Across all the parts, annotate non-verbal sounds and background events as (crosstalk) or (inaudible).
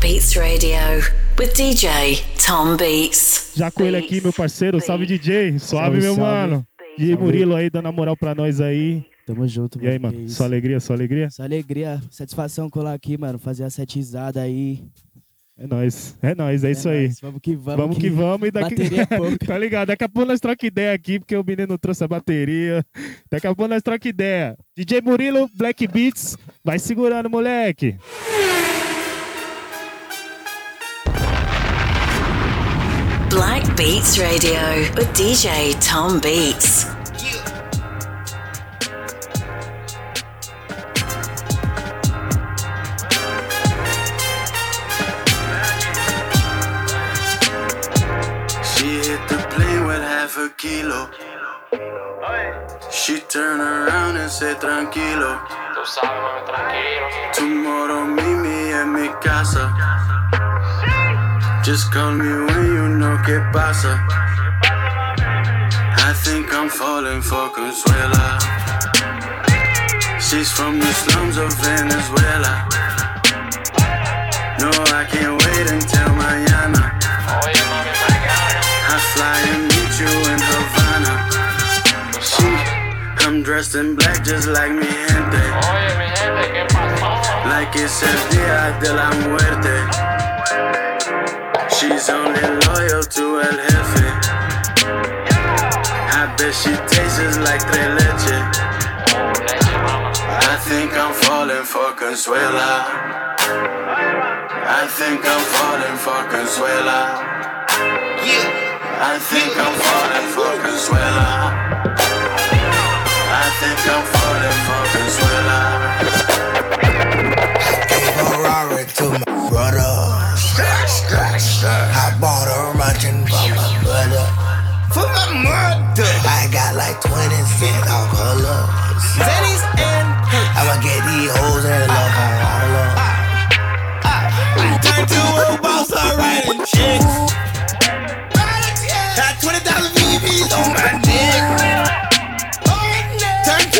Beats Radio with DJ Tom Beats. Já com ele aqui, meu parceiro. Salve, DJ. Suave, Salve, meu salve. mano. E aí, Murilo aí, dando a moral pra nós aí. Tamo junto, E aí, que mano? isso. Só alegria, só alegria? Só alegria, satisfação colar aqui, mano. Fazer a setizada aí. É nóis. É nóis, é isso aí. nóis, Vamos que vamos. Vamos que vamos e daqui. É (laughs) tá ligado? Daqui a pouco nós troca ideia aqui, porque o menino trouxe a bateria. Daqui a pouco nós troca ideia. DJ Murilo, Black Beats. Vai segurando, moleque. Black Beats Radio with DJ Tom Beats. She hit the plane with half a kilo. She turned around and said tranquilo. Tomorrow meet me en mi casa. Just call me when you know que pasa. I think I'm falling for Consuela. She's from the slums of Venezuela. No, I can't wait until mañana. I fly and meet you in Havana. She. I'm dressed in black just like mi gente. Like it's el día de la muerte. She's only loyal to el jefe. I bet she tastes like tres leche. I think I'm falling for Consuela. I think I'm falling for Consuela. I think I'm falling for Consuela. I think I'm falling for Consuela. I Gave a Rari to my brother. I bought a mansion for my brother. For my mother. I got like 20 cent off colors. Teddies and I'ma get these hoes and love her all up. Turn to a boss, I writing checks. Got 20,000 VVs on my neck. Turn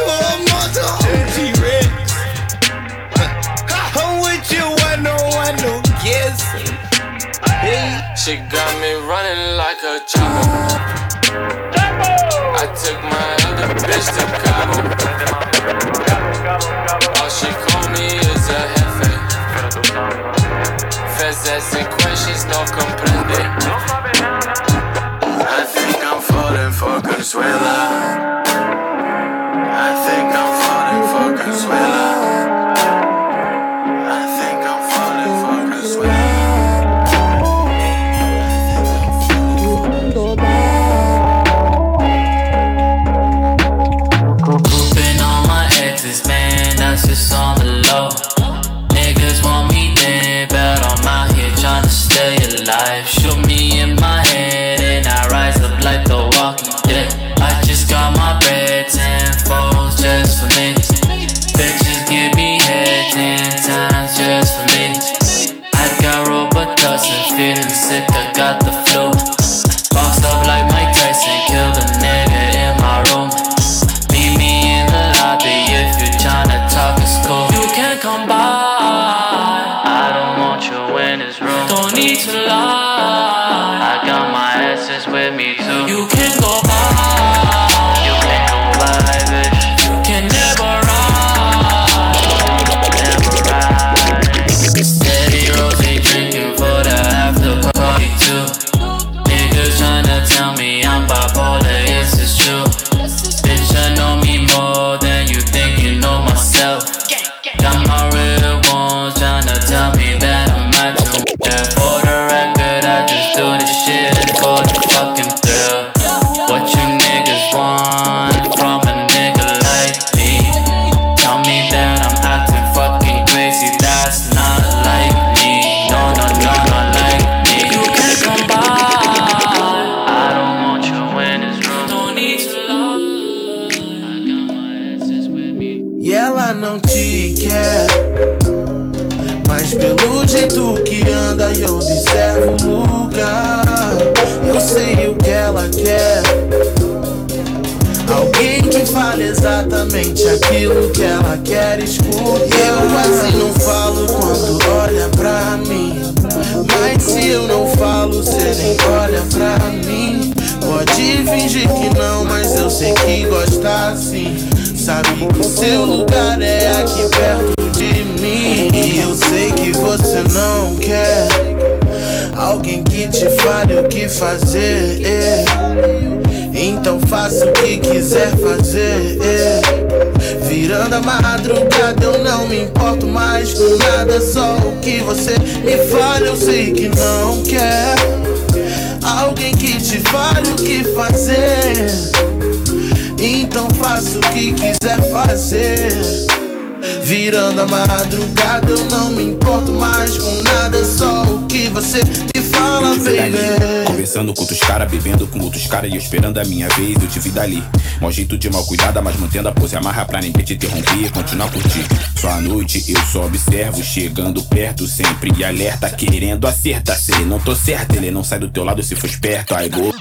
She got me running like a chopper. I took my other bitch to Cabo. All she called me is a jefe. Fez asking questions, no comprende. I think I'm falling for Consuela. I think I'm sick, I got the flu. Boxed up like Mike Tyson, killed a nigga in my room. Meet me in the lobby if you're tryna talk, it's cool. You can come by. I don't want you in this room. Don't need to lie. I got my essence with me too. You can go by. sente aquilo que ela quer escutar. Eu quase não falo quando olha pra mim. Mas se eu não falo, cê nem olha pra mim. Pode fingir que não, mas eu sei que gosta sim. Sabe que seu lugar é aqui perto de mim. E eu sei que você não quer alguém que te fale o que fazer. Então faça o que quiser fazer. Virando a madrugada, eu não me importo mais com nada. Só o que você me fala, eu sei que não quer. Alguém que te fale o que fazer. Então faça o que quiser fazer. Virando a madrugada, eu não me importo mais com nada. Só o que você fala, baby. Conversando com outros caras, bebendo com outros caras e eu esperando a minha vez, eu te vi dali. Mó jeito de mal cuidada, mas mantendo a pose amarra pra ninguém te interromper, continuar curtir. Só à noite eu só observo, chegando perto sempre e alerta, querendo acertar. Se ele não tô certo, ele não sai do teu lado se for esperto. Aí go,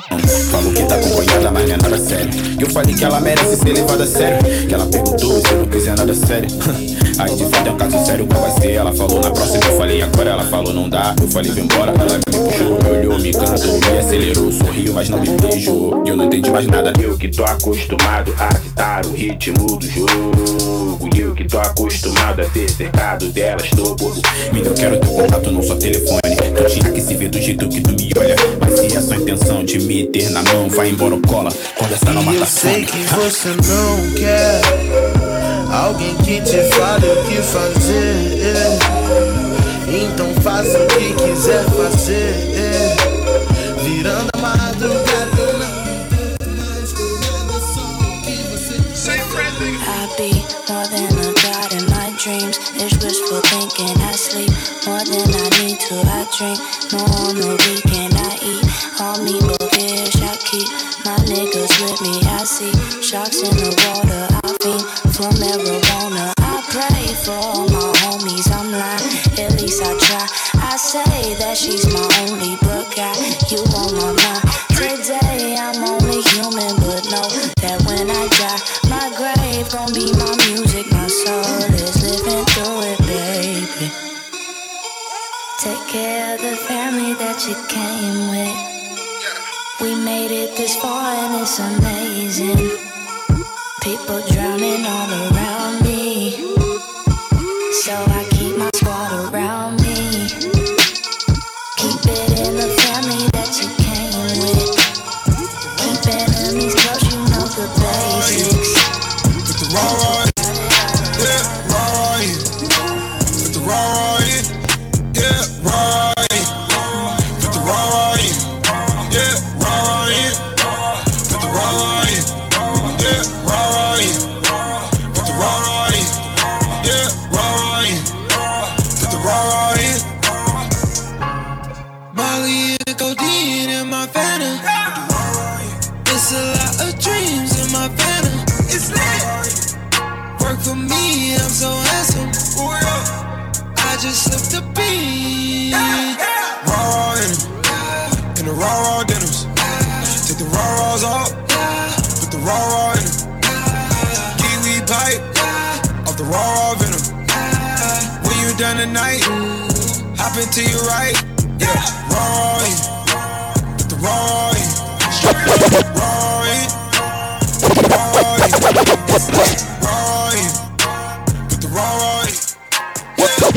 falou que tá acompanhada, mas não é nada sério. Eu falei que ela merece ser levada a sério. Que ela perguntou se eu não quiser nada sério. (laughs) Aí de fato é um caso sério, qual vai ser? Ela falou na próxima, eu falei agora, ela falou não dá. Eu falei vem embora, ela me me olhou, me cantou, me acelerou, sorriu, mas não me beijou. E eu não entendi mais nada. Eu que tô acostumado a ditar o ritmo do jogo. E eu que tô acostumado a ser cercado delas, tô bobo. Menino, eu quero teu contato, não só telefone. Tu tinha que se ver do jeito que tu me olha. Mas se é só intenção de me ter na mão, vai embora ou cola. Quando essa não mata eu a sei que você não quer alguém que te fale o que fazer. Então faça o que quiser fazer. Virando a madrugada, não me importo mais com nada, só o que você I be more than a god in my dreams. It's wishful thinking. I sleep more than I need to. I drink more on the weekend. I eat all me fish. I keep my niggas with me. I see sharks in the water. I fiend for marijuana. I pray for all my homies. I'm lying, Say that she's my only but got you on my mind. Today I'm only human, but know that when I die, my grave gon' be my music. My soul is living through it, baby. Take care of the family that you came with. We made it this far and it's amazing.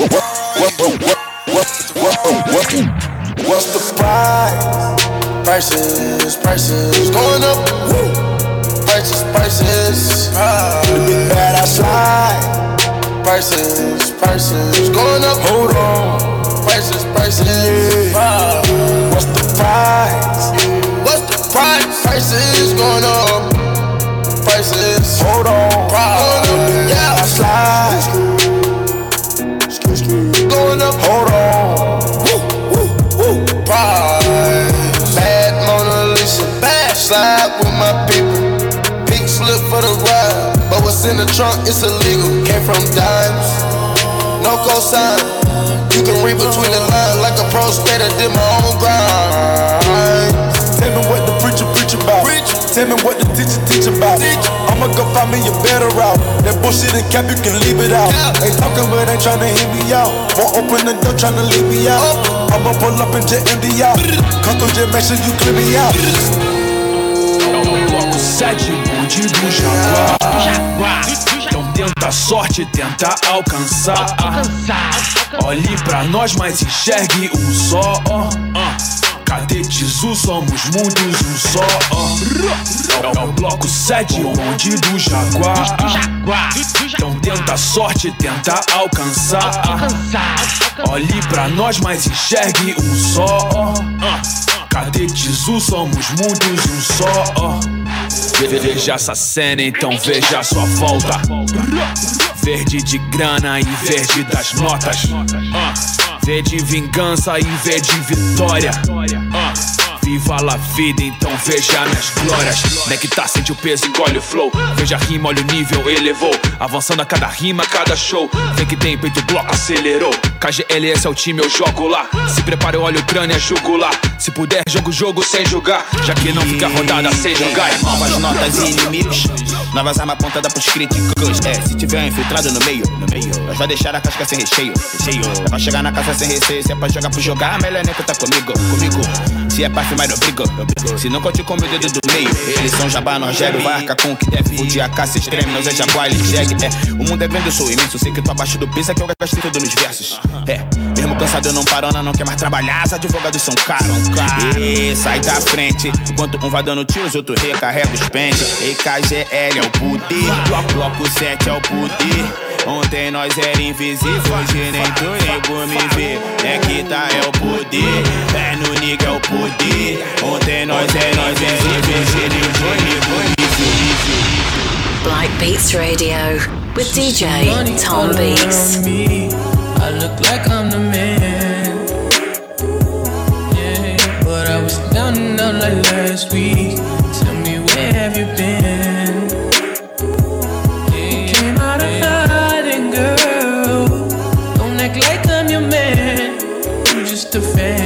What's the price? Prices, prices going up. Prices, prices. The big bad I slide. Prices, prices going up. Hold on. Prices, prices. Ah. What's the price? What's the price? Prices going up. Prices. Hold on. Price. Yeah, I slide. What's in the trunk, it's illegal. Came from dimes. No cosign. You can read between the lines like a prospect. I did my own grind. Tell me what the preacher preach about. Tell me what the teacher teach about. I'ma go find me a better route. That bullshit and cap, you can leave it out. Ain't talking, but ain't tryna hear me out. Won't open the door, tryna leave me out. I'ma pull up and jet empty out. Come through, just make sure you clear me out. Bloco 7, bonde do Jaguar. Jaguar. Então tenta a sorte, tenta alcançar. Olhe pra nós, mas enxergue um só. Cadê Jesus? Somos mundos, um só. É o bloco 7, o bonde do Jaguar. Então tenta a sorte, tenta alcançar. Olhe pra nós, mas enxergue um só. Cadê Jesus? Somos mundos, um só. Veja essa cena, então veja a sua volta. Verde de grana e verde das notas. V de vingança e V de vitória. Viva a vida, então veja minhas glórias. Nectar sente o peso, engole o flow. Veja a rima, olha o nível, elevou. Avançando a cada rima, a cada show. Vem que tem peito, bloco acelerou. KGLS é o time, eu jogo lá. Se prepara, eu olho o crânio, é jugular. Se puder, jogo o jogo sem julgar. Já que não fica rodada sem jogar, irmão. Novas notas e inimigos, novas armas apontadas pros críticos. É, se tiver um infiltrado no meio, no meio, nós vai deixar a casca sem recheio. recheio. É pra chegar na casa sem receio, se é pra jogar por jogar, melhor nem contar comigo, comigo. Se é pra filmar, eu brigo. Se não conte com o dedo do meio, eles são jabá, nós vai arcar com o que deve. O dia caça extreme, nós é jaguar, ele jegue. É, o mundo é grande, eu sou imenso, sei que tô abaixo do piso, é que eu gastei tudo nos versos. É, mesmo cansado eu não parona, não quer mais trabalhar, os advogados são caros. E sai da frente, enquanto um vai dando tiros, outro recarrega os pentes. EKGL é o poder, bloco 7 é o poder. Ontem nós era invisível, hoje nem tu nego me vê. É que tá é o poder, é no nigga é o poder. Ontem nós é nós é invisível, hoje nem tu nego me vê. Black Beats Radio with DJ Tom Beats. I look like I'm the man. Yeah, but I was down and out like last week. Tell me where have you been? to fail.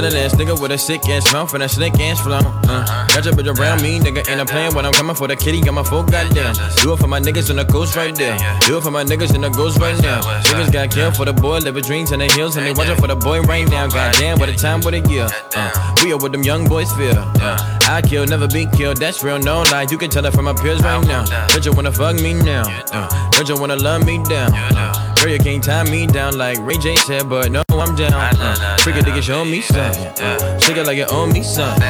Dirty ass, nigga with a sick ass mouth and a slick ass flow. Uh, got your bitch around me, nigga, and I'm when I'm coming for the kitty. Got my full goddamn. Do it for my niggas in the ghost right there. Do it for my niggas in the ghost right now. Niggas got killed for the boy, living dreams in the hills, and they watching for the boy right now. Goddamn, what a time, what a year. Uh, we are what them young boys feel. Uh, I kill, never be killed, that's real, no lie. You can tell it from my peers right now. Don't you wanna fuck me now? Uh, don't you wanna love me down? Uh, girl, you can't tie me down like Ray J said, but no, I'm down. Uh, freak it, nigga, show me something. Uh, shake it like you owe me something.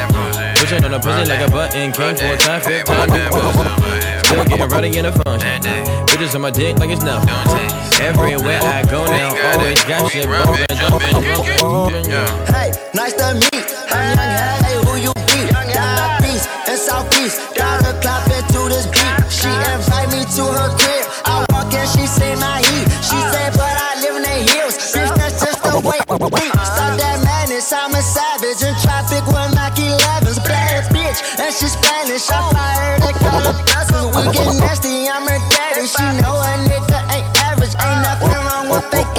Push it on the pussy like a button, came for a traffic time. Still getting ready in the function. Bitches on my dick like it's nothing. Everywhere I go now, always got shit bumping. Hey, nice to meet. I'm young, hey, who you be? Down East and Southeast. Got her clapping to this beat. She invite me to her crib. I walk in, she say my heat. She uh. said, but I live in the hills. Bitch, that's just the way we Stop that madness. I'm a savage in traffic with Mac 11s. Bad bitch, and she Spanish. I fired a couple dozens. We get nasty. I'm her daddy. She know a nigga ain't average. Ain't nothing wrong with fake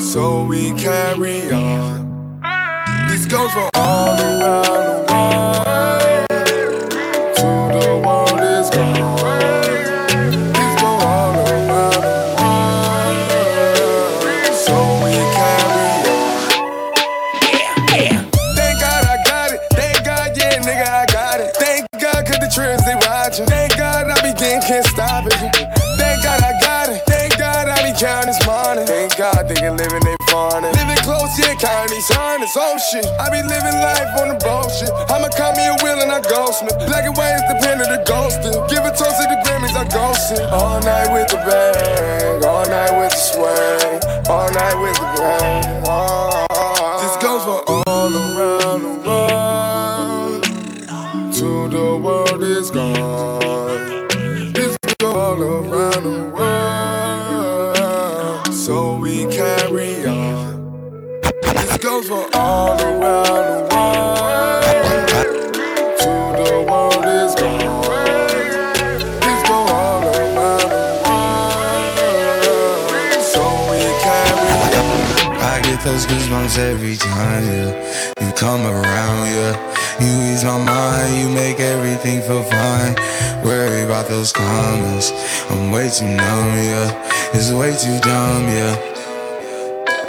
So we carry on. This goes for all around the world. Shit, I be living life on the bullshit. I'ma call me a wheel and I ghost me. Black and white is the pen of the ghosting. Give a toast to the Grammys, I ghosting. All night with the bang, all night with the swing, all night with the bang. Oh, goes for all around the world. To the world is gone. This go all around the world. So we carry on. I get those goosebumps every time, yeah. You come around, yeah. You ease my mind, you make everything feel fine. Worry about those comments, I'm way too numb, yeah. It's way too dumb, yeah.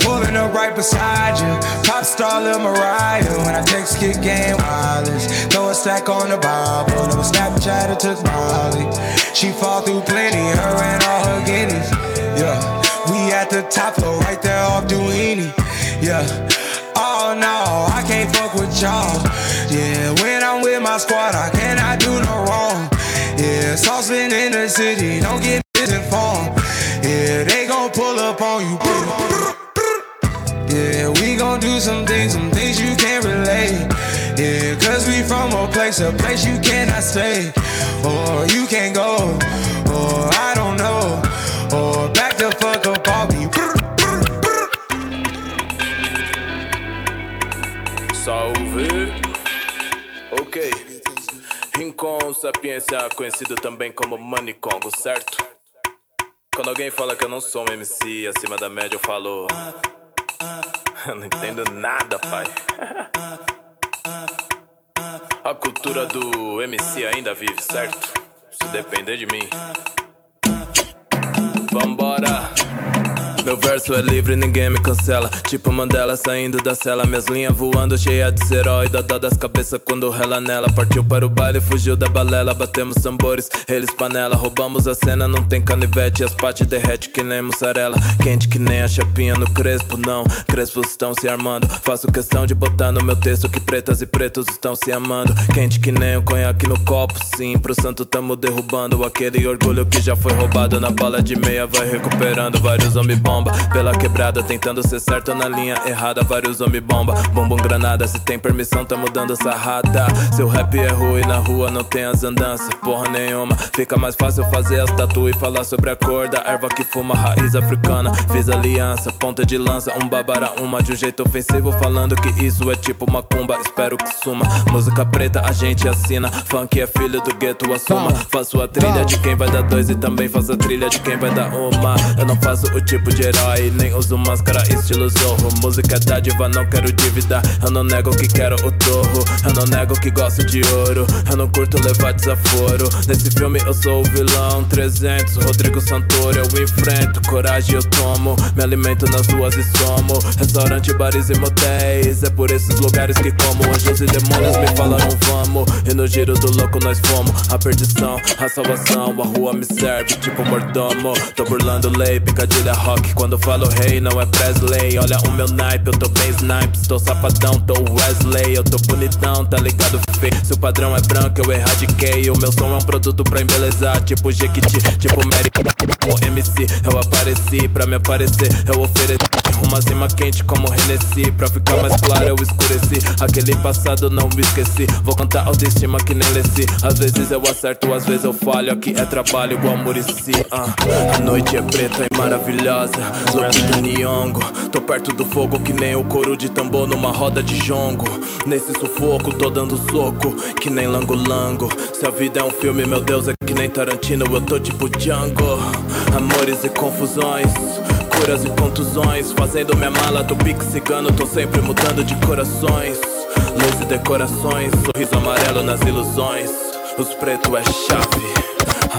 Pulling up right beside you. Pop star Lil Mariah. When I text, get game wireless. Throw a stack on the Bible. No Snapchat, it took Molly. She fall through plenty, her and all her guineas. Yeah, we at the top floor, right there off Duini. Yeah, oh no, I can't fuck with y'all. Yeah, when I'm with my squad, I cannot do no wrong. Yeah, saucepan in the city, don't get misinformed. Yeah, they gon' pull up on you. Yeah, we gon' do some things, some things you can't relate. Yeah, cause we from a place, a place you cannot stay. Or you can't go, or I don't know. Or back the fuck up, I'll be. Salve! Ok. Rincon, sapiência, conhecido também como Money Congo, certo? Quando alguém fala que eu não sou um MC acima da média, eu falo. Uh, uh. Não entendo nada, pai. A cultura do MC ainda vive, certo? Se depender de mim. Vambora. Meu verso é livre, ninguém me cancela. Tipo Mandela saindo da cela. Minhas linhas voando, cheia de seróida. Dó das cabeças quando rela nela. Partiu para o baile, fugiu da balela. Batemos tambores, eles panela. Roubamos a cena, não tem canivete. As pates derrete que nem mussarela. Quente que nem a chapinha no crespo, não. Crespos estão se armando. Faço questão de botar no meu texto que pretas e pretos estão se amando. Quente que nem o conhaque no copo, sim. Pro santo tamo derrubando aquele orgulho que já foi roubado. Na bala de meia vai recuperando vários homem bons bomba. Pela quebrada, tentando ser certo na linha errada. Vários homem bomba, bombom granada. Se tem permissão, tá mudando essa. Seu rap é ruim na rua, não tem as andanças, porra nenhuma. Fica mais fácil fazer as tatu e falar sobre a cor da erva que fuma, raiz africana. Fiz aliança, ponta de lança, um babara, uma de um jeito ofensivo. Falando que isso é tipo macumba, espero que suma. Música preta, a gente assina. Funk é filho do gueto, assuma. Faço a trilha de quem vai dar dois e também faço a trilha de quem vai dar uma. Eu não faço o tipo de herói, nem uso máscara, estilo zorro. Música é dádiva, não quero dívida. Eu não nego que quero o torro. Eu não nego que gosto de ouro. Eu não curto levar desaforo. Nesse filme eu sou o vilão. 300, Rodrigo Santoro, eu enfrento. Coragem eu tomo. Me alimento nas ruas e somo. Restaurante, bares e motéis. É por esses lugares que como. Anjos e demônios me falaram vamos. E no giro do louco nós fomos. A perdição, a salvação. A rua me serve, tipo mordomo. Tô burlando lei, picadilha rock. Quando falo rei, hey, não é Presley. Olha o meu naipe, eu tô bem snipe. Tô sapadão, tô Wesley. Eu tô bonitão, tá ligado, fi? Se o padrão é branco, eu erradiquei. O meu som é um produto pra embelezar. Tipo Jequiti, tipo Mary, tipo MC. Eu apareci pra me aparecer, eu ofereci. Uma zima quente como Renesci Pra ficar mais claro eu escureci. Aquele passado não me esqueci. Vou contar autoestima que nem leci Às vezes eu acerto, às vezes eu falho. Aqui é trabalho igual Murici. Uh. A noite é preta e maravilhosa. Lopita Nyong'o Tô perto do fogo que nem o couro de tambor Numa roda de jongo. Nesse sufoco tô dando soco Que nem lango-lango. Se a vida é um filme, meu Deus, é que nem Tarantino. Eu tô tipo Django. Amores e confusões loucuras e contusões. Fazendo minha mala, tô pique cigano, tô sempre mudando de corações. Luz e decorações, sorriso amarelo nas ilusões. Os pretos é chave,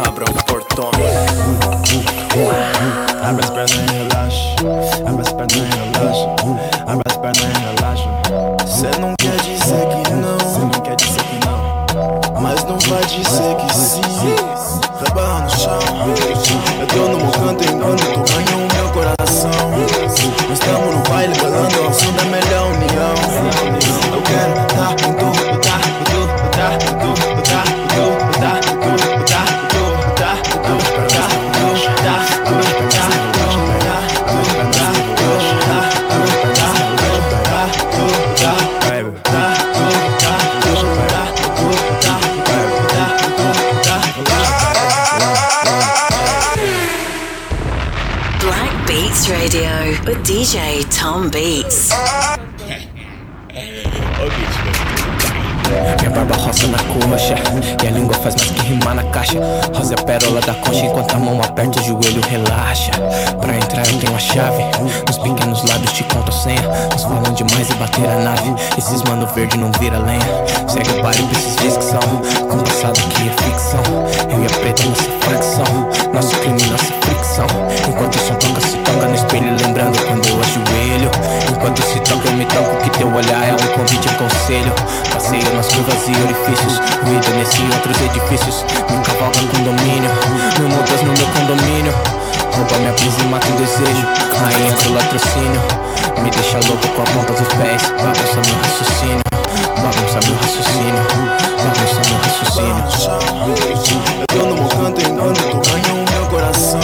abram os portões. Abre as pernas e relaxa, abre as pernas e relaxa, abre as pernas e relaxa. Cê não quer dizer que não, cê não quer dizer que não, mas não vai dizer que sim. Trabalha no chão, eu tô no meu canto enganando. Radio with DJ Tom Beats. Minha barba roça na coxa E a língua faz mais que rimar na caixa. Rosa é pérola da concha Enquanto a mão aperta, o joelho relaxa. Pra entrar eu tenho a chave. Nos pequenos lábios te conto a senha. Nos falam demais e bater a nave. Esses mano verde não vira lenha. Segue o baile pra esses dias que são. Com passado que é ficção. Eu e a preta nossa fricção Nosso crime, nossa fricção. Enquanto o som toca, se espelho Lembrando quando eu ajoelho. Enquanto se toca eu me toco Que teu olhar é um convite, um conselho. Passeio nas curvas e orifícios Ruído nesse e outros edifícios. Me cavalga com domínio Mil mudas no meu condomínio. Rouba minha brisa e mata o desejo Rainha do latrocínio. Me deixa louco com a ponta dos pés Bagunça meu raciocínio. Bagunça meu raciocínio Bagunça meu raciocínio. Meu canto enquanto tu meu coração.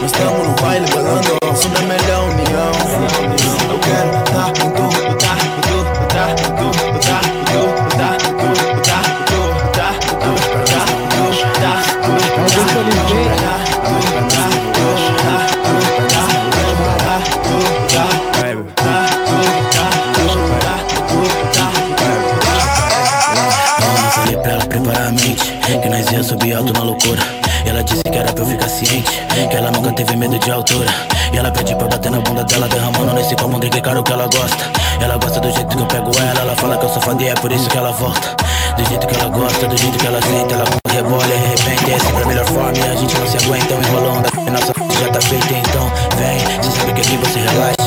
Nós estamos no baile balando ao som da melhor união. Eu quero tá de altura. E ela pede pra bater na bunda dela Derramando nesse copo um drink caro que ela gosta. Ela gosta do jeito que eu pego ela Ela fala que eu sou fã e é por isso que ela volta. Do jeito que ela gosta, do jeito que ela senta Ela rebola e arrepende É sempre a melhor forma. E a gente não se aguenta Enrolando a nossa já tá feita Então vem, cê sabe que aqui você relaxa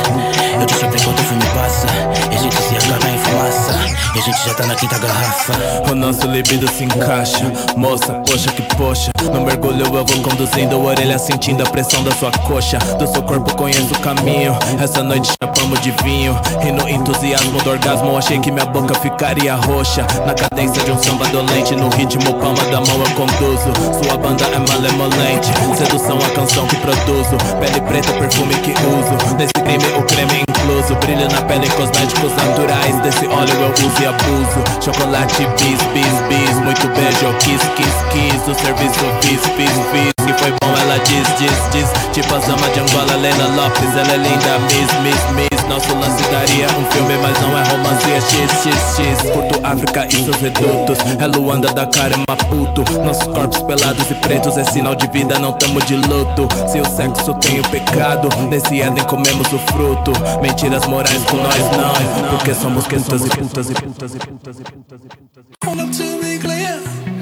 Eu te chamo enquanto o filme passa. E a gente se acaba em fumaça. E a gente já tá na quinta garrafa. O nosso libido se encaixa. Moça, poxa que poxa. No mergulho eu vou conduzindo a orelha Sentindo a pressão da sua coxa. Do seu corpo conheço o caminho. Essa noite chapamos de vinho. E no entusiasmo do orgasmo Achei que minha boca ficaria roxa. Na cadência de um samba dolente No ritmo palma da mão eu conduzo. Sua banda é malemolente. Sedução a canção que produzo. Pele preta, perfume que uso. Nesse crime o creme Brilho na pele, cosméticos naturais. Desse óleo eu uso e abuso. Chocolate bis, bis, bis. Muito beijo, kiss, kiss, kiss. O serviço fiz, fiz, fiz Que foi bom, ela diz, diz, diz. Tipo a Zama de Angola, Leila Lopes. Ela é linda, miss, miss, miss Nosso lance daria um filme, mas não é romance É x, x, x Curto África e seus redutos É Luanda, Dakar e Maputo Nossos corpos pelados e pretos É sinal de vida, não tamo de luto Se o sexo tem o pecado Nesse Éden comemos o fruto Mentiras morais com nós não Porque somos putas e putas e putas e putas e putas e putas Hold up.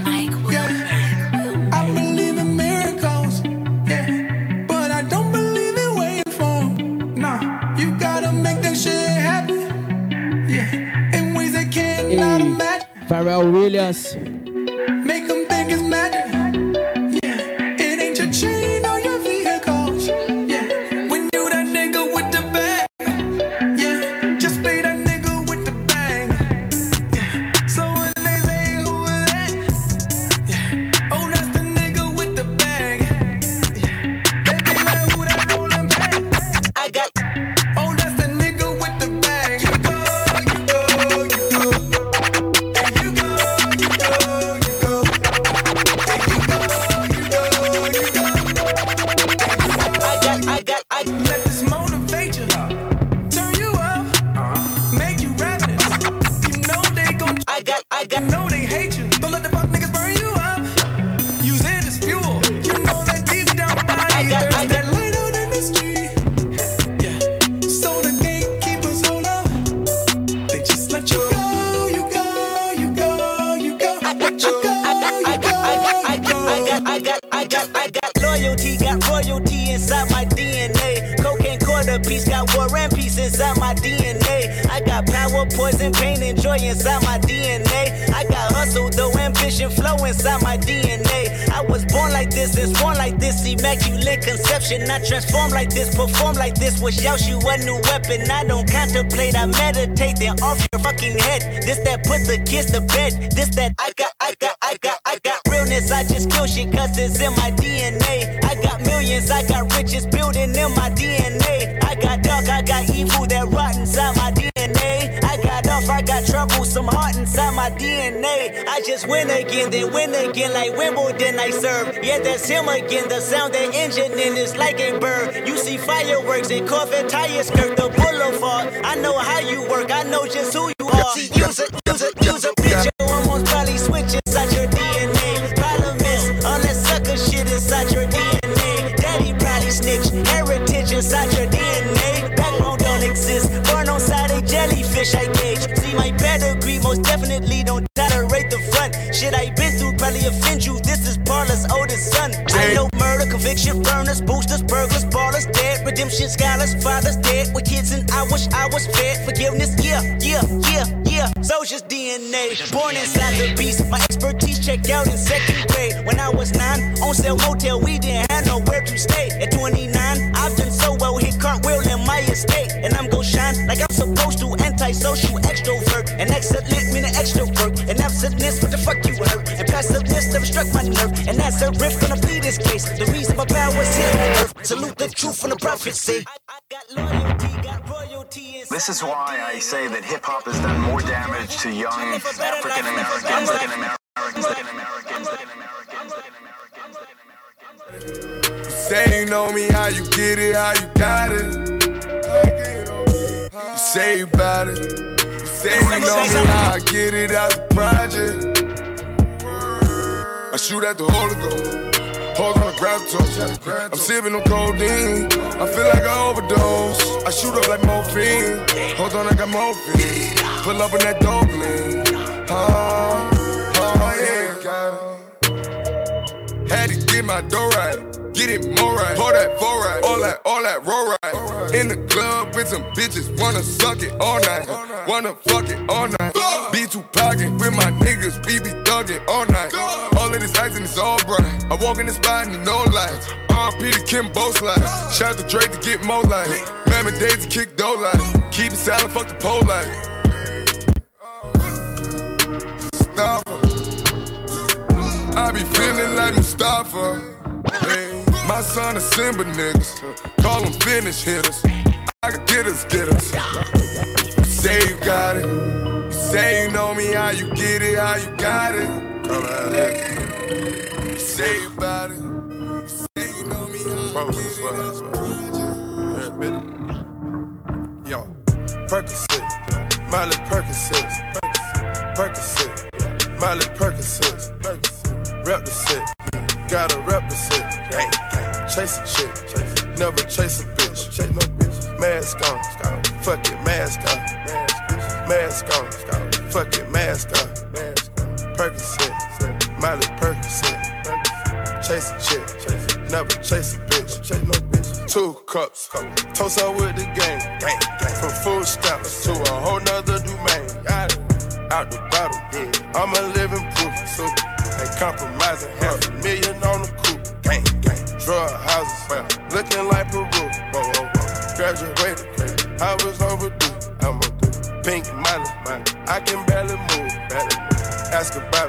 Pharrell Williams. Make 'em think it's magic. Conception. I transform like this, perform like this, wish out you a new weapon. I don't contemplate, I meditate, then off your fucking head. This that put the kids to bed. This that I got, I got, I got, I got realness. I just kill shit cause it's in my DNA. I got millions, I got riches building in my DNA. I got dark, I got evil that some heart inside my DNA. I just win again, then win again, like Wimbledon I serve. Yeah, that's him again. The sound that engine in is like a bird. You see fireworks and Corvette tires skirt the boulevard. I know how you work, I know just who you are. See, use it, use it, use it, bitch, offend you. This is Parlor's oldest son. I know murder, conviction, burners, boosters, burglars, ballers, dead, redemption, scholars, fathers dead with kids, and I wish I was fed. Forgiveness, yeah, yeah, yeah, yeah. Soldier's DNA, born inside the beast. My expertise checked out in second grade. When I was nine, on sale motel, we didn't have nowhere to stay. At 29, I've done so well, hit cartwheel in my estate, and I'm gon' shine like I'm supposed to. Antisocial plead this. The reason my power's here on earth. Salute the truth from the prophecy. This is why I say that hip hop has done more damage to young African Americans than Americans than Americans than Americans than You say you know me, how you get it, how you got it. You say you about it. You say you know me, how I get it out the project. I shoot at the Holy Ghost. Hold on the gravitone. I'm sipping on codeine. I feel like I overdose. I shoot up like morphine. Hold on, I got morphine. Pull up in that dope lean. Oh, oh, yeah. Had to get my dough right. Get it more right. Pour that four right. All that, all that roll right. In the club with some bitches. Wanna suck it all night. Wanna fuck it all night. Be too pocket with my niggas. We be thugging all night. All of this ice and it's all bright. I walk in the spot and no lights. RP to Kim Both slides. Shout to Drake to get more light. Mammy days to kick dough light. Keep it silent, fuck the pole light. Mustafa. I be feeling like Mustafa. Hey, my son is Simba niggas. Call them finish hitters. I can get us, get us. You say you got it. You say you know me, how you get it, how you got it. Come out there. You say you about it. You say you know me, how you get it. Yo, Percocet, Miley Percocet, Percocet, Miley Percocet, rep the set, gotta rep the set, gang, gang, chase a chick, never chase a bitch, chase no bitch, mask on, fuck it, mask on, mask on, fuck it, mask on, Percocet, Miley Percocet, chase a chick, never chase a bitch, chase no bitch. Two cups, toast up with the gang, gang, gang. From food stamps to a whole nother domain. Out the bottle, yeah. I'm a living proof, ain't compromising. Half a million on the coupe, gang, gang. Drug houses, well, looking like Peru. Whoa, whoa, whoa. Graduated, I was overdue. I'm a pink money. I can barely move, barely move. Ask about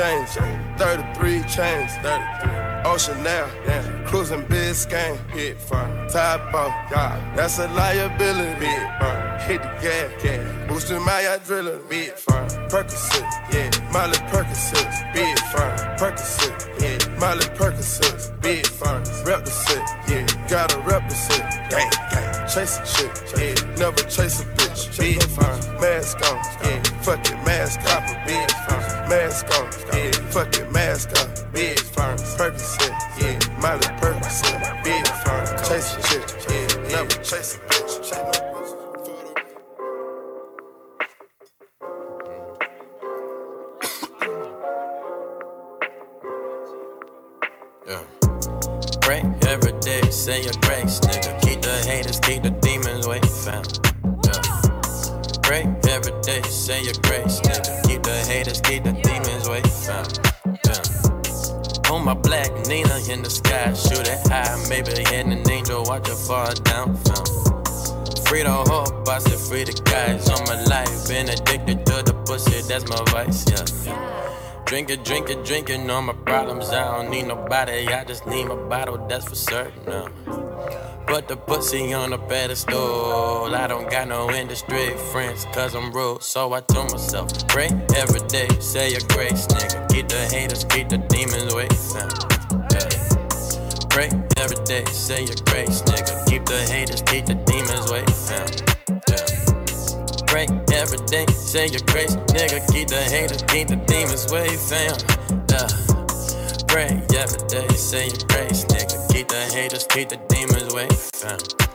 James, 33 chains, 33. Ocean now, yeah. cruising Biscayne, hit fire. Top off, yeah. that's a liability. Fire. Hit the gas, gas. boosting my adrenaline. Big fire. Percocet, yeah. Miley Percocet, big fire. Percocet, yeah. Miley Percocet, big fire. Rep the set, yeah. Gotta rep the set, gang, gang. Chase a chick, yeah. Never chase a bitch, big fire. Mask on, yeah. Fuck it, mask off, big fire. Mask on, yeah. Fuck it, mask off, big fire. Percocet, yeah. Miley Percocet, big fire. Chase a chick, yeah. Never chase a bitch, chase no watch down, fam. Free the hope, I said free the guys on my life. Been addicted to the pussy, that's my vice, yeah. Drink it, drink it, drink it, all my problems. I don't need nobody, I just need my bottle, that's for certain. Now. put the pussy on a pedestal. I don't got no industry friends, cause I'm rude. So I told myself, pray every day, say a grace, nigga. Keep the haters, keep the demons away from yeah. Pray every day, say your grace, nigga. Keep the haters, keep the demons away from yeah. Pray every day, say your grace, nigga. Keep the haters, keep the demons away fam. Yeah. Pray every day, say your grace, nigga. Keep the haters, keep the demons away fam.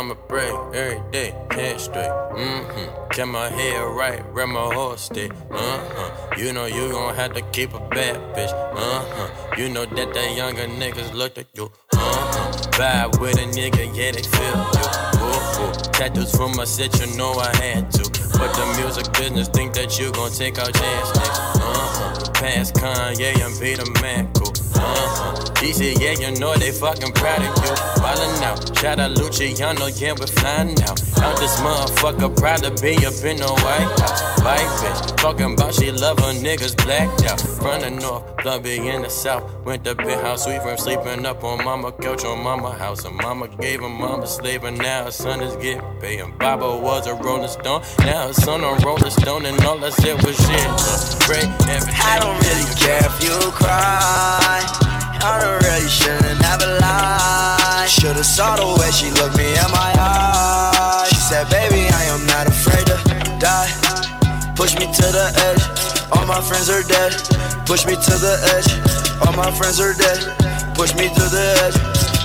I'ma pray every day, head straight. Mm-hmm. Kept my head right, where my horse stick. Uh-huh. You know you gon' have to keep a bad bitch. Uh-huh. You know that the younger niggas look at you. Uh-huh. Vibe with a nigga, yeah, they feel you. Ooh, ooh. Tattoos from my set, you know I had to. But the music business think that you gon' take out chance, next. Uh-huh. Past Kanye and be the man. Uh-huh. DC, yeah, you know they fucking proud of you. Ballin' out. Shout out Luciano, yeah, we're flying out. Out this motherfucker, proud to be up in the White House. White bitch, talking about she love her niggas blacked out. From the north, Clubby in the south. Went to big house, sweet from sleeping up on mama couch on mama house. And mama gave him mama slave, and now her son is getting paid. And Baba was a rolling stone, now her son on rolling stone, and all I said was shit. I don't really care if you cry. I really shouldn't have lied. Should've saw the way she looked me in my eyes. She said, baby, I am not afraid to die. Push me to the edge. All my friends are dead. Push me to the edge. All my friends are dead. Push me to the edge.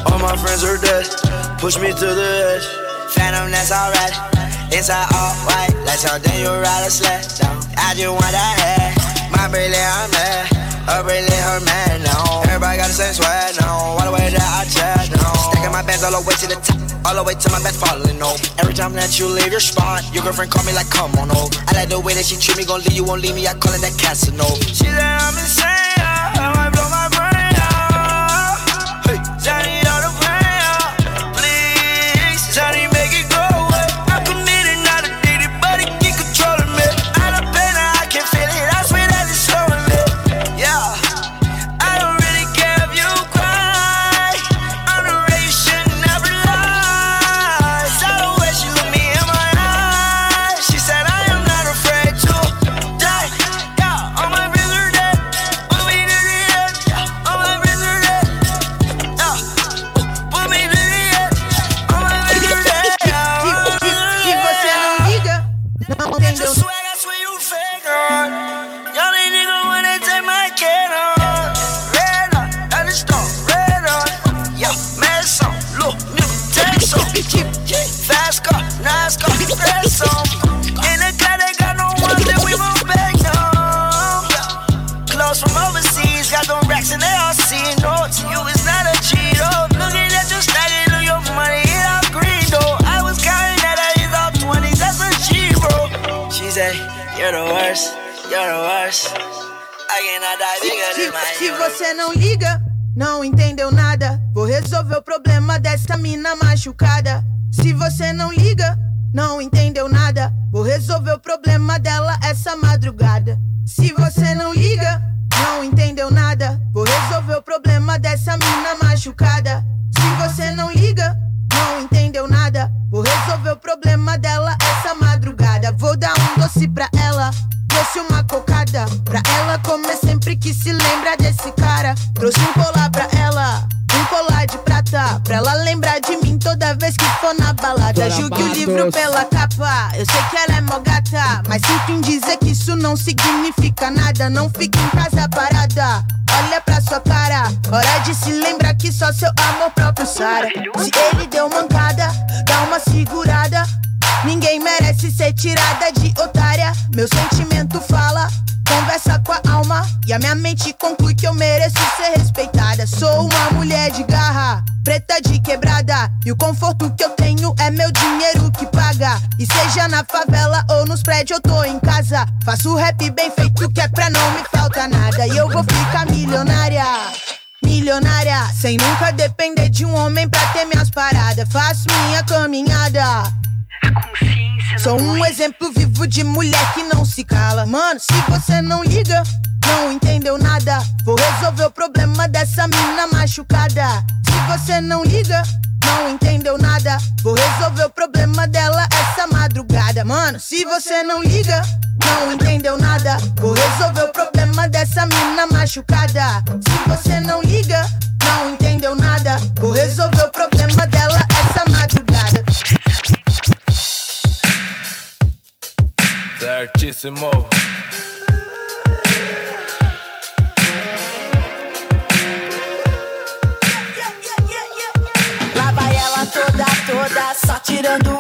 All my friends are dead. Push me to the edge. Phantom, that's alright. Inside all white, like something you ride a sled. I just want that head. My brilliant, I'm Her brilliant, her man now. Everybody got the same swag now. All the way that I chat now. Stacking my bands all the way to the top. All the way to my bed falling over. Every time that you leave your spot, your girlfriend call me like, come on over. I like the way that she treat me, gon' leave you, won't leave me. I call it that Casanova. She said I'm insane, In the car, they got no one that we back. Clothes from overseas, got them racks and they all see. You is not a cheat, oh. Looking at your stacking, look your money, it all green, though. I was counting that I is all 20s, that's a G, bro. She said, You're the worst, you're the worst. I cannot die bigger Se, than se você não liga, não entendeu nada. Vou resolver o problema dessa mina machucada. Se você não liga, não entendeu nada. Vou resolver o problema dela essa madrugada. Se você não liga, não entendeu nada. Vou resolver o problema dessa mina machucada. Se você não liga, não entendeu nada. Vou resolver o problema dela essa madrugada. Vou dar um doce pra ela. Trouxe uma cocada pra ela comer sempre que se lembra desse cara. Trouxe um colar pra ela, um colar de prata. Pra ela lembrar de mim toda vez que for na balada. Julgue o livro pela capa. Eu sei que ela é mó gata, mas sinto em dizer que isso não significa nada. Não fique em casa parada. Olha pra sua cara, hora de se lembrar que só seu amor próprio Sara. Se ele deu mancada, dá uma segurada. Ninguém merece ser tirada de otária. Meu sentimento fala, a. E a minha mente conclui que eu mereço ser respeitada. Sou uma mulher de garra, preta de quebrada. E o conforto que eu tenho é meu dinheiro que paga. E seja na favela ou nos prédios, eu tô em casa. Faço rap bem feito que é pra não me falta nada. E eu vou ficar milionária. Milionária, sem nunca depender de um homem pra ter minhas paradas. Faço minha caminhada. Sou um exemplo vivo de mulher que não se cala. Mano, se você não liga, não entendeu nada. Vou resolver o problema dessa mina machucada. Se você não liga, não entendeu nada. Vou resolver o problema dela essa madrugada. Mano, se você não liga, não entendeu nada. Vou resolver o problema dessa mina machucada. Se você não liga, não entendeu nada. Vou resolver o problema dela essa madrugada. Certíssimo. don't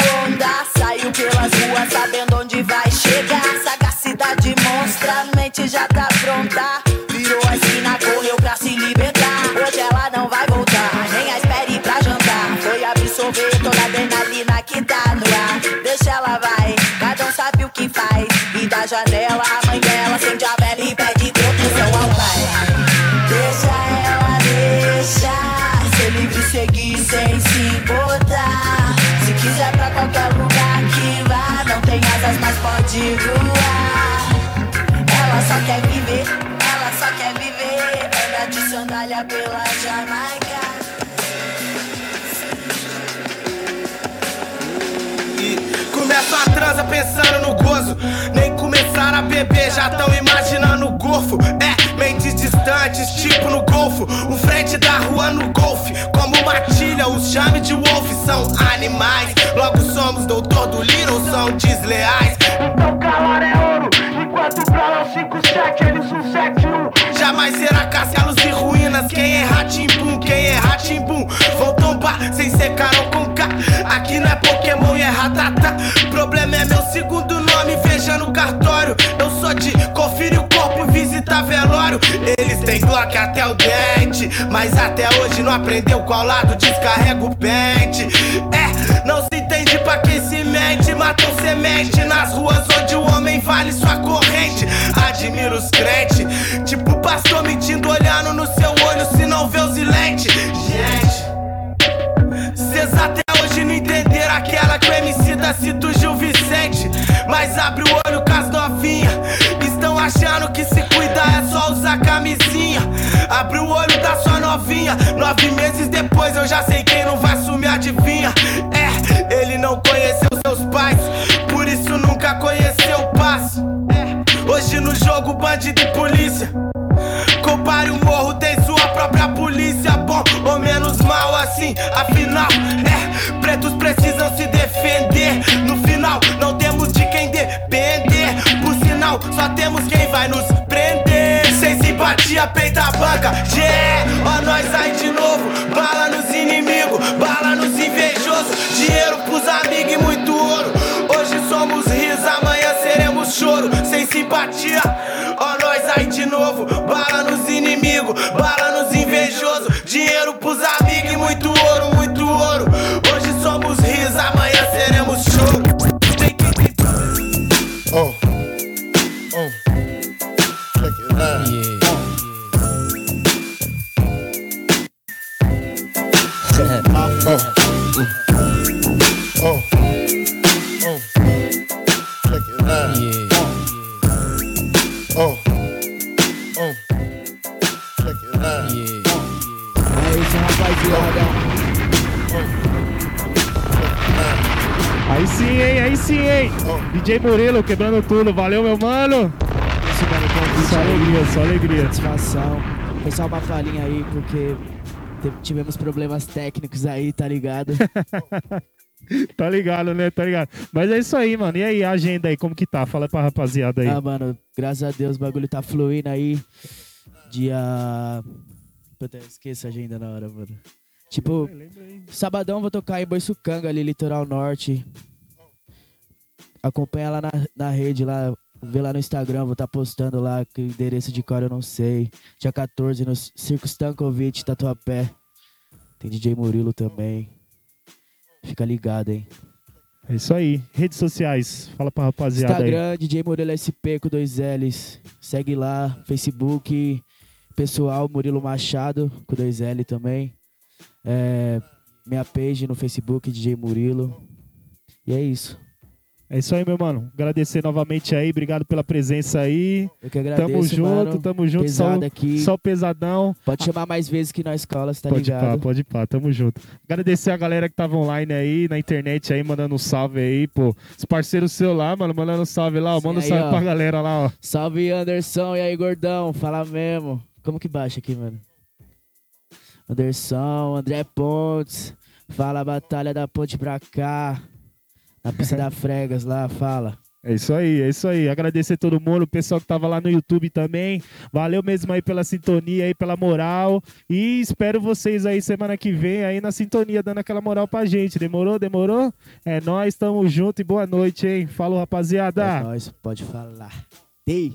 voar. Ela só quer viver, ela só quer viver. Anda de sandália pela Jamaica. Começa a transa pensando no gozo. Nem começaram a beber, já tão imaginando o golfo. É, tipo no golfo. O frente da rua no golfe. Como matilha, os chame de wolf são animais. Logo somos doutor do Little, são desleais. Então calar é ouro. Enquanto pra lá 57, eles um 71. Jamais será castelos e ruínas. Quem é ratimbum, quem é ratimbum. Vão tombar sem ser carão com K. Aqui não é Pokémon e é ratata. Problema é meu segundo nome, veja no cartório. Eu sou de Têm Glock até o dente, mas até hoje não aprendeu qual lado descarrega o pente. É, não se entende pra quem se mente. Matam semente nas ruas onde o homem vale sua corrente. Admiro os crentes, tipo pastor mentindo, olhando no seu olho se não vê os lentes. Gente. Cês até hoje não entenderam aquela que o MC da cita o Gil Vicente. Mas abre o olho com as novinhas. Estão achando que se cuidar é só usar camisinha. Abre o olho da sua novinha. Nove meses depois eu já sei quem não vai sumir, adivinha. É, ele não conheceu seus pais. Por isso nunca conheceu o passo. É, hoje no jogo, bandido e polícia. Compare o morro, tem sua própria polícia. Bom ou menos mal assim, afinal, é. Pretos precisam se defender. No final, não temos de quem depender. Por sinal, só temos quem vai nos simpatia, peita a banca. Yeah, ó, nós aí de novo. Bala nos inimigos, bala nos invejosos. Dinheiro pros amigos e muito ouro. Hoje somos rios, amanhã seremos choro. Sem simpatia, ó, nós aí de novo. Bala nos inimigos, bala Murilo quebrando tudo. Valeu, meu mano. Isso, mano, convite Só alegria, só alegria. Satisfação. Foi só uma falinha aí, porque tivemos problemas técnicos aí, tá ligado? (laughs) Tá ligado, né? Tá ligado. Mas é isso aí, mano. E aí, a agenda aí, como que tá? Fala pra rapaziada aí. Ah, mano, graças a Deus o bagulho tá fluindo aí. Dia. Puta, eu esqueço a agenda na hora, mano. Tipo, sabadão vou tocar em Boiçucanga, ali, litoral norte. Acompanha lá na, na rede, lá, vê lá no Instagram, vou estar postando lá, que o endereço de cor eu não sei. Dia 14 no Circo Stankovic, Tatuapé. Tem DJ Murilo também. Fica ligado, hein? É isso aí. Redes sociais. Fala pra rapaziada aí. Instagram, DJ Murilo SP com dois L's. Segue lá. Facebook, pessoal, Murilo Machado com dois L também. É, minha page no Facebook, DJ Murilo. E é isso. É isso aí, meu mano. Agradecer novamente aí, obrigado pela presença aí. Eu que agradeço, Tamo junto, mano. tamo junto. Só, aqui. só pesadão. Pode chamar mais vezes que na escola, você tá pode ligado? pá, pode pá, tamo junto. Agradecer a galera que tava online aí, na internet aí, mandando um salve aí, pô. Os parceiros seus lá, mano, mandando um salve lá, ó. Manda um aí, salve ó. pra galera lá, ó. Salve Anderson, e aí gordão, fala mesmo. Como que baixa aqui, mano? Anderson, André Pontes, fala a batalha da ponte pra cá. Na pista (laughs) da Fregas lá, fala. É isso aí, é isso aí. Agradecer todo mundo, o pessoal que tava lá no YouTube também. Valeu mesmo aí pela sintonia aí, pela moral. E espero vocês aí semana que vem aí na sintonia, dando aquela moral pra gente. Demorou? Demorou? É nóis, tamo junto e boa noite, hein? Falou, rapaziada. É nóis, pode falar. Ei!